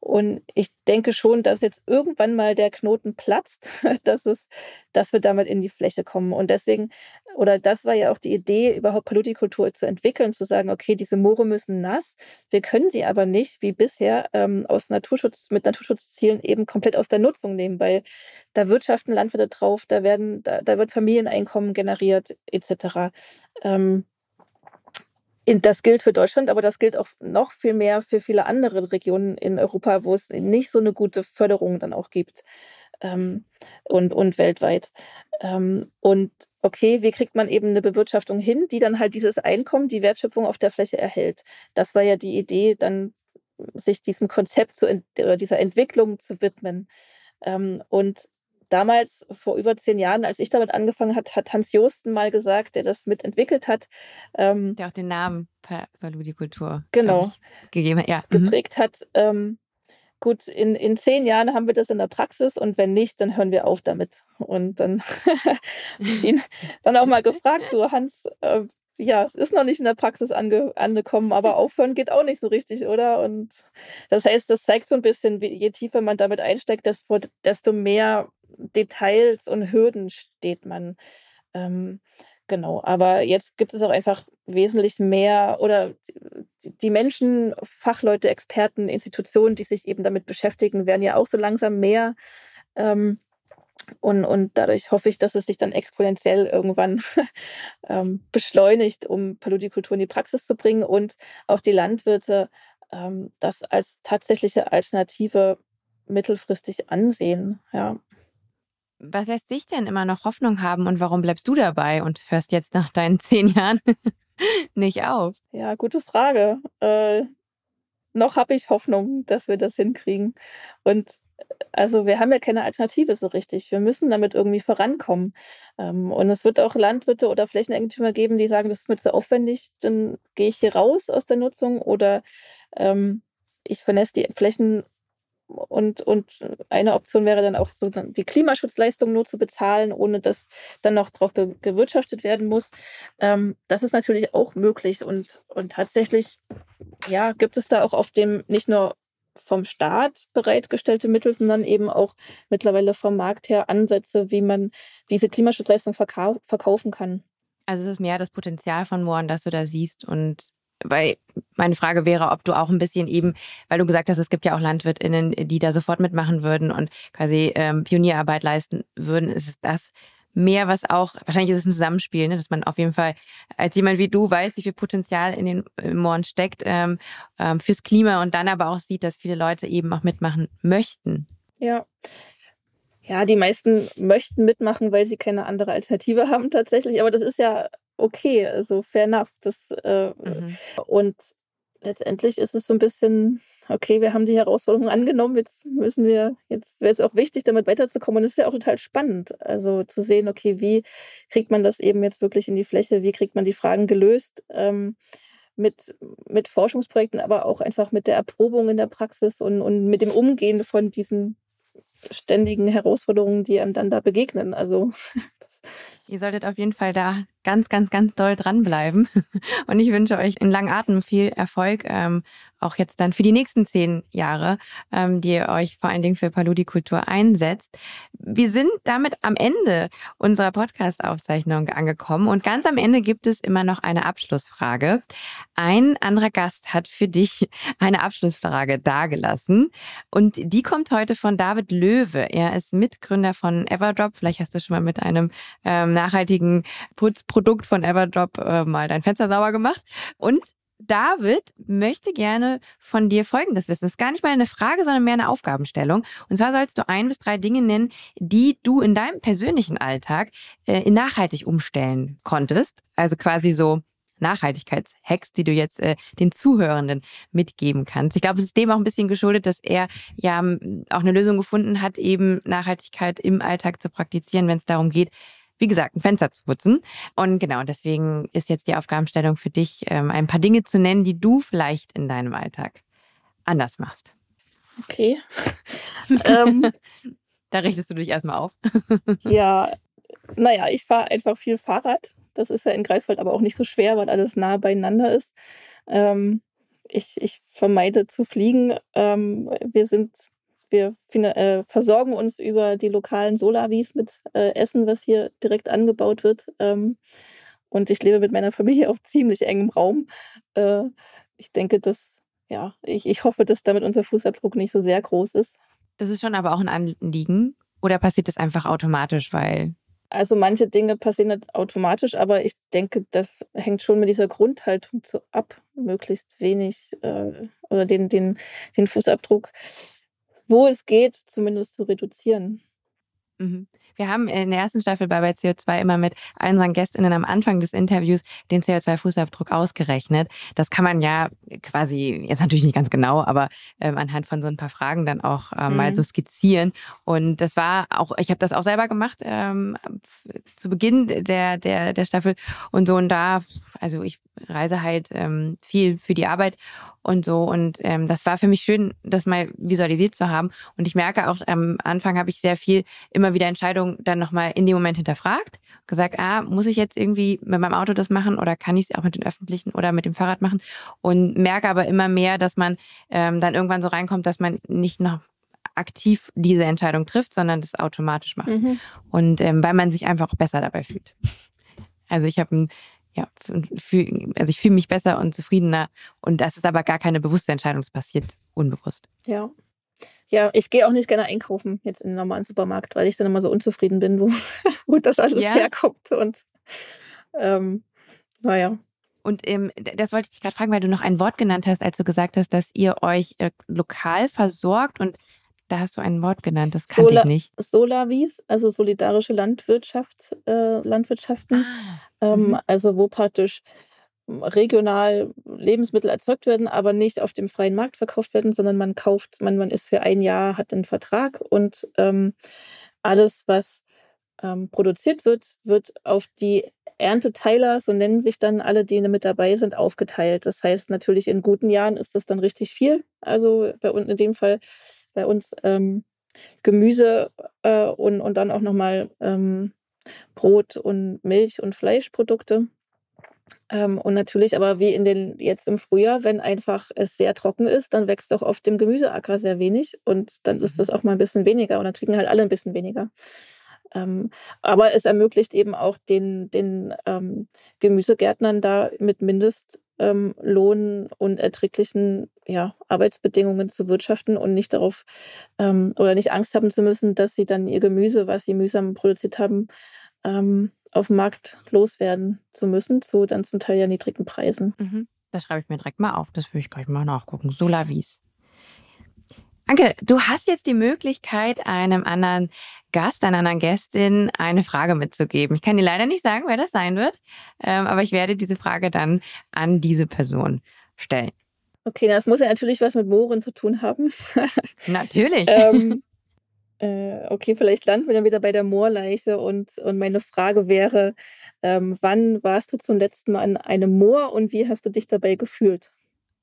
und ich denke schon, dass jetzt irgendwann mal der Knoten platzt, dass, es, dass wir damit in die Fläche kommen. Und deswegen, oder das war ja auch die Idee, überhaupt Paludikultur zu entwickeln, zu sagen, okay, diese Moore müssen nass, wir können sie aber nicht, wie bisher, ähm, aus Naturschutz, mit Naturschutzzielen eben komplett aus der Nutzung nehmen, weil da wirtschaften Landwirte drauf, da werden, da, da wird Familieneinkommen generiert, etc. Ähm, das gilt für Deutschland, aber das gilt auch noch viel mehr für viele andere Regionen in Europa, wo es nicht so eine gute Förderung dann auch gibt ähm, und, und weltweit. Ähm, und okay, wie kriegt man eben eine Bewirtschaftung hin, die dann halt dieses Einkommen, die Wertschöpfung auf der Fläche erhält? Das war ja die Idee, dann sich diesem Konzept zu, oder dieser Entwicklung zu widmen. Ähm, und damals, vor über zehn Jahren, als ich damit angefangen hat, hat Hans Josten mal gesagt, der das mitentwickelt hat. Ähm, der auch den Namen Paludikultur genau, gegeben hat, ja. Mhm. geprägt mhm. hat. Ähm, gut, in, in zehn Jahren haben wir das in der Praxis und wenn nicht, dann hören wir auf damit. Und dann ihn dann auch mal gefragt, du Hans, äh, ja, es ist noch nicht in der Praxis ange angekommen, aber aufhören geht auch nicht so richtig, oder? Und das heißt, das zeigt so ein bisschen, wie, je tiefer man damit einsteigt, desto, desto mehr Details und Hürden steht man. Ähm, genau, aber jetzt gibt es auch einfach wesentlich mehr oder die Menschen, Fachleute, Experten, Institutionen, die sich eben damit beschäftigen, werden ja auch so langsam mehr. Ähm, und, und dadurch hoffe ich, dass es sich dann exponentiell irgendwann ähm, beschleunigt, um Paludikultur in die Praxis zu bringen und auch die Landwirte ähm, das als tatsächliche Alternative mittelfristig ansehen. Ja. Was lässt dich denn immer noch Hoffnung haben und warum bleibst du dabei und hörst jetzt nach deinen zehn Jahren nicht auf? Ja, gute Frage. Äh, noch habe ich Hoffnung, dass wir das hinkriegen. Und äh, also wir haben ja keine Alternative so richtig. Wir müssen damit irgendwie vorankommen. Ähm, und es wird auch Landwirte oder Flächeneigentümer geben, die sagen, das ist mir zu aufwendig, dann gehe ich hier raus aus der Nutzung oder ähm, ich vernässe die Flächen und, und eine Option wäre dann auch sozusagen die Klimaschutzleistung nur zu bezahlen, ohne dass dann noch drauf gewirtschaftet werden muss. Ähm, das ist natürlich auch möglich und, und tatsächlich ja, gibt es da auch auf dem nicht nur vom Staat bereitgestellte Mittel, sondern eben auch mittlerweile vom Markt her Ansätze, wie man diese Klimaschutzleistung verkau verkaufen kann. Also es ist mehr das Potenzial von Mohren, das du da siehst und weil meine Frage wäre, ob du auch ein bisschen eben, weil du gesagt hast, es gibt ja auch LandwirtInnen, die da sofort mitmachen würden und quasi ähm, Pionierarbeit leisten würden. Ist es das mehr, was auch, wahrscheinlich ist es ein Zusammenspiel, ne, dass man auf jeden Fall als jemand wie du weiß, wie viel Potenzial in den Mooren steckt ähm, ähm, fürs Klima und dann aber auch sieht, dass viele Leute eben auch mitmachen möchten. Ja. Ja, die meisten möchten mitmachen, weil sie keine andere Alternative haben tatsächlich. Aber das ist ja okay, also fair enough. Das, äh, mhm. Und letztendlich ist es so ein bisschen, okay, wir haben die Herausforderung angenommen, jetzt müssen wir, jetzt wäre es auch wichtig, damit weiterzukommen. Und es ist ja auch total spannend, also zu sehen, okay, wie kriegt man das eben jetzt wirklich in die Fläche, wie kriegt man die Fragen gelöst. Ähm, mit, mit Forschungsprojekten, aber auch einfach mit der Erprobung in der Praxis und, und mit dem Umgehen von diesen ständigen Herausforderungen, die einem dann da begegnen. Also das Ihr solltet auf jeden Fall da ganz, ganz, ganz doll dranbleiben. Und ich wünsche euch in langen Atem viel Erfolg, ähm, auch jetzt dann für die nächsten zehn Jahre, ähm, die ihr euch vor allen Dingen für Paludi-Kultur einsetzt. Wir sind damit am Ende unserer Podcast-Aufzeichnung angekommen und ganz am Ende gibt es immer noch eine Abschlussfrage. Ein anderer Gast hat für dich eine Abschlussfrage dargelassen und die kommt heute von David Löwe. Er ist Mitgründer von Everdrop. Vielleicht hast du schon mal mit einem ähm, nachhaltigen Putzprodukt von Everdrop äh, mal dein Fenster sauber gemacht und David möchte gerne von dir Folgendes wissen. Es ist gar nicht mal eine Frage, sondern mehr eine Aufgabenstellung. Und zwar sollst du ein bis drei Dinge nennen, die du in deinem persönlichen Alltag äh, nachhaltig umstellen konntest. Also quasi so Nachhaltigkeitshacks, die du jetzt äh, den Zuhörenden mitgeben kannst. Ich glaube, es ist dem auch ein bisschen geschuldet, dass er ja auch eine Lösung gefunden hat, eben Nachhaltigkeit im Alltag zu praktizieren, wenn es darum geht, wie gesagt, ein Fenster zu putzen. Und genau, deswegen ist jetzt die Aufgabenstellung für dich, ähm, ein paar Dinge zu nennen, die du vielleicht in deinem Alltag anders machst. Okay. ähm, da richtest du dich erstmal auf. ja, naja, ich fahre einfach viel Fahrrad. Das ist ja in Greifswald aber auch nicht so schwer, weil alles nah beieinander ist. Ähm, ich, ich vermeide zu fliegen. Ähm, wir sind wir äh, versorgen uns über die lokalen Solavis mit äh, Essen, was hier direkt angebaut wird. Ähm, und ich lebe mit meiner Familie auf ziemlich engem Raum. Äh, ich denke, dass, ja, ich, ich hoffe, dass damit unser Fußabdruck nicht so sehr groß ist. Das ist schon aber auch ein Anliegen. Oder passiert das einfach automatisch, weil also manche Dinge passieren nicht automatisch, aber ich denke, das hängt schon mit dieser Grundhaltung zu ab, möglichst wenig äh, oder den, den, den Fußabdruck wo es geht, zumindest zu reduzieren. Mhm. Wir haben in der ersten Staffel bei, bei CO2 immer mit unseren GästInnen am Anfang des Interviews den CO2-Fußabdruck ausgerechnet. Das kann man ja quasi, jetzt natürlich nicht ganz genau, aber ähm, anhand von so ein paar Fragen dann auch äh, mhm. mal so skizzieren. Und das war auch, ich habe das auch selber gemacht ähm, zu Beginn der, der, der Staffel und so. Und da, also ich reise halt ähm, viel für die Arbeit und so. Und ähm, das war für mich schön, das mal visualisiert zu haben. Und ich merke auch, am Anfang habe ich sehr viel immer wieder Entscheidungen dann nochmal in dem Moment hinterfragt. Gesagt, ah, muss ich jetzt irgendwie mit meinem Auto das machen oder kann ich es auch mit den Öffentlichen oder mit dem Fahrrad machen? Und merke aber immer mehr, dass man ähm, dann irgendwann so reinkommt, dass man nicht noch aktiv diese Entscheidung trifft, sondern das automatisch macht. Mhm. Und ähm, weil man sich einfach besser dabei fühlt. Also ich habe ein ja, fühl, also ich fühle mich besser und zufriedener. Und das ist aber gar keine bewusste Entscheidung, es passiert unbewusst. Ja. Ja, ich gehe auch nicht gerne einkaufen jetzt in den normalen Supermarkt, weil ich dann immer so unzufrieden bin, wo, wo das alles ja. herkommt. Und ähm, naja. Und ähm, das wollte ich dich gerade fragen, weil du noch ein Wort genannt hast, als du gesagt hast, dass ihr euch äh, lokal versorgt und da hast du ein Wort genannt, das kannte Sola, ich nicht. Solavis, also solidarische Landwirtschaft, äh, Landwirtschaften. Ah. Ähm, mhm. Also wo praktisch regional Lebensmittel erzeugt werden, aber nicht auf dem freien Markt verkauft werden, sondern man kauft, man, man ist für ein Jahr, hat einen Vertrag und ähm, alles, was ähm, produziert wird, wird auf die Ernteteiler, so nennen sich dann alle, die mit dabei sind, aufgeteilt. Das heißt, natürlich in guten Jahren ist das dann richtig viel. Also bei uns in dem Fall bei uns ähm, Gemüse äh, und, und dann auch nochmal ähm, Brot und Milch und Fleischprodukte. Ähm, und natürlich aber wie in den jetzt im Frühjahr, wenn einfach es sehr trocken ist, dann wächst auch auf dem Gemüseacker sehr wenig und dann ist das auch mal ein bisschen weniger und dann kriegen halt alle ein bisschen weniger. Ähm, aber es ermöglicht eben auch den, den ähm, Gemüsegärtnern da mit Mindest ähm, und erträglichen ja, Arbeitsbedingungen zu wirtschaften und nicht darauf ähm, oder nicht Angst haben zu müssen, dass sie dann ihr Gemüse, was sie mühsam produziert haben, ähm, auf dem Markt loswerden zu müssen, zu dann zum Teil ja niedrigen Preisen. Mhm. Das schreibe ich mir direkt mal auf. Das würde ich gleich mal nachgucken. Solavis. Anke, du hast jetzt die Möglichkeit, einem anderen Gast, einer anderen Gästin eine Frage mitzugeben. Ich kann dir leider nicht sagen, wer das sein wird, ähm, aber ich werde diese Frage dann an diese Person stellen. Okay, das muss ja natürlich was mit Mooren zu tun haben. natürlich. ähm, äh, okay, vielleicht landen wir dann wieder bei der Moorleiche und, und meine Frage wäre, ähm, wann warst du zum letzten Mal an einem Moor und wie hast du dich dabei gefühlt?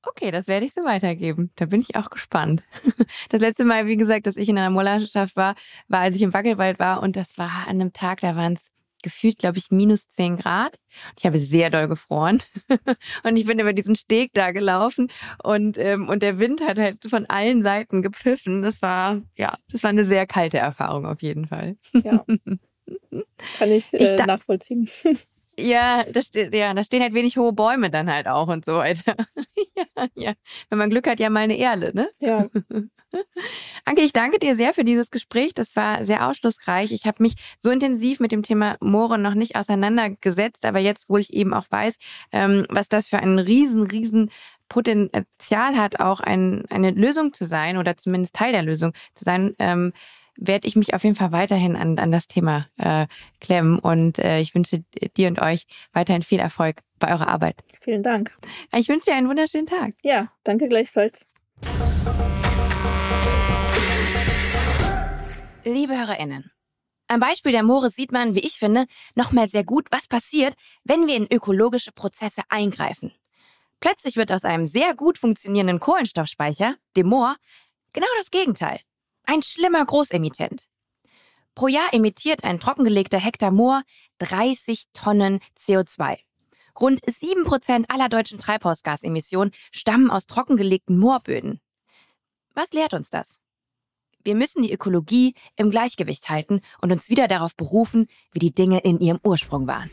Okay, das werde ich so weitergeben. Da bin ich auch gespannt. Das letzte Mal, wie gesagt, dass ich in einer Moorlandschaft war, war, als ich im Wackelwald war und das war an einem Tag, da waren es gefühlt, glaube ich, minus 10 Grad. Ich habe sehr doll gefroren. und ich bin über diesen Steg da gelaufen und, ähm, und der Wind hat halt von allen Seiten gepfiffen. Das war, ja, das war eine sehr kalte Erfahrung auf jeden Fall. Ja. Kann ich, äh, ich nachvollziehen. Ja, da steht, ja, da stehen halt wenig hohe Bäume dann halt auch und so weiter. ja, ja. Wenn man Glück hat, ja mal eine Erle, ne? Ja. Anke, ich danke dir sehr für dieses Gespräch. Das war sehr aufschlussreich. Ich habe mich so intensiv mit dem Thema Moore noch nicht auseinandergesetzt, aber jetzt, wo ich eben auch weiß, ähm, was das für ein riesen, riesen Potenzial hat, auch ein, eine Lösung zu sein oder zumindest Teil der Lösung zu sein, ähm, werde ich mich auf jeden Fall weiterhin an, an das Thema äh, klemmen. Und äh, ich wünsche dir und euch weiterhin viel Erfolg bei eurer Arbeit. Vielen Dank. Ich wünsche dir einen wunderschönen Tag. Ja, danke gleichfalls. Liebe HörerInnen, am Beispiel der Moore sieht man, wie ich finde, nochmal sehr gut, was passiert, wenn wir in ökologische Prozesse eingreifen. Plötzlich wird aus einem sehr gut funktionierenden Kohlenstoffspeicher, dem Moor, genau das Gegenteil. Ein schlimmer Großemittent. Pro Jahr emittiert ein trockengelegter Hektar Moor 30 Tonnen CO2. Rund 7% aller deutschen Treibhausgasemissionen stammen aus trockengelegten Moorböden. Was lehrt uns das? Wir müssen die Ökologie im Gleichgewicht halten und uns wieder darauf berufen, wie die Dinge in ihrem Ursprung waren.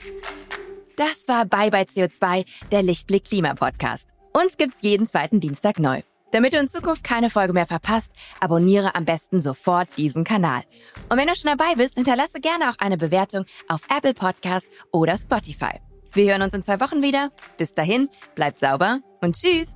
Das war Bye Bye CO2, der Lichtblick Klima Podcast. Uns gibt's jeden zweiten Dienstag neu. Damit du in Zukunft keine Folge mehr verpasst, abonniere am besten sofort diesen Kanal. Und wenn du schon dabei bist, hinterlasse gerne auch eine Bewertung auf Apple Podcast oder Spotify. Wir hören uns in zwei Wochen wieder. Bis dahin, bleibt sauber und tschüss.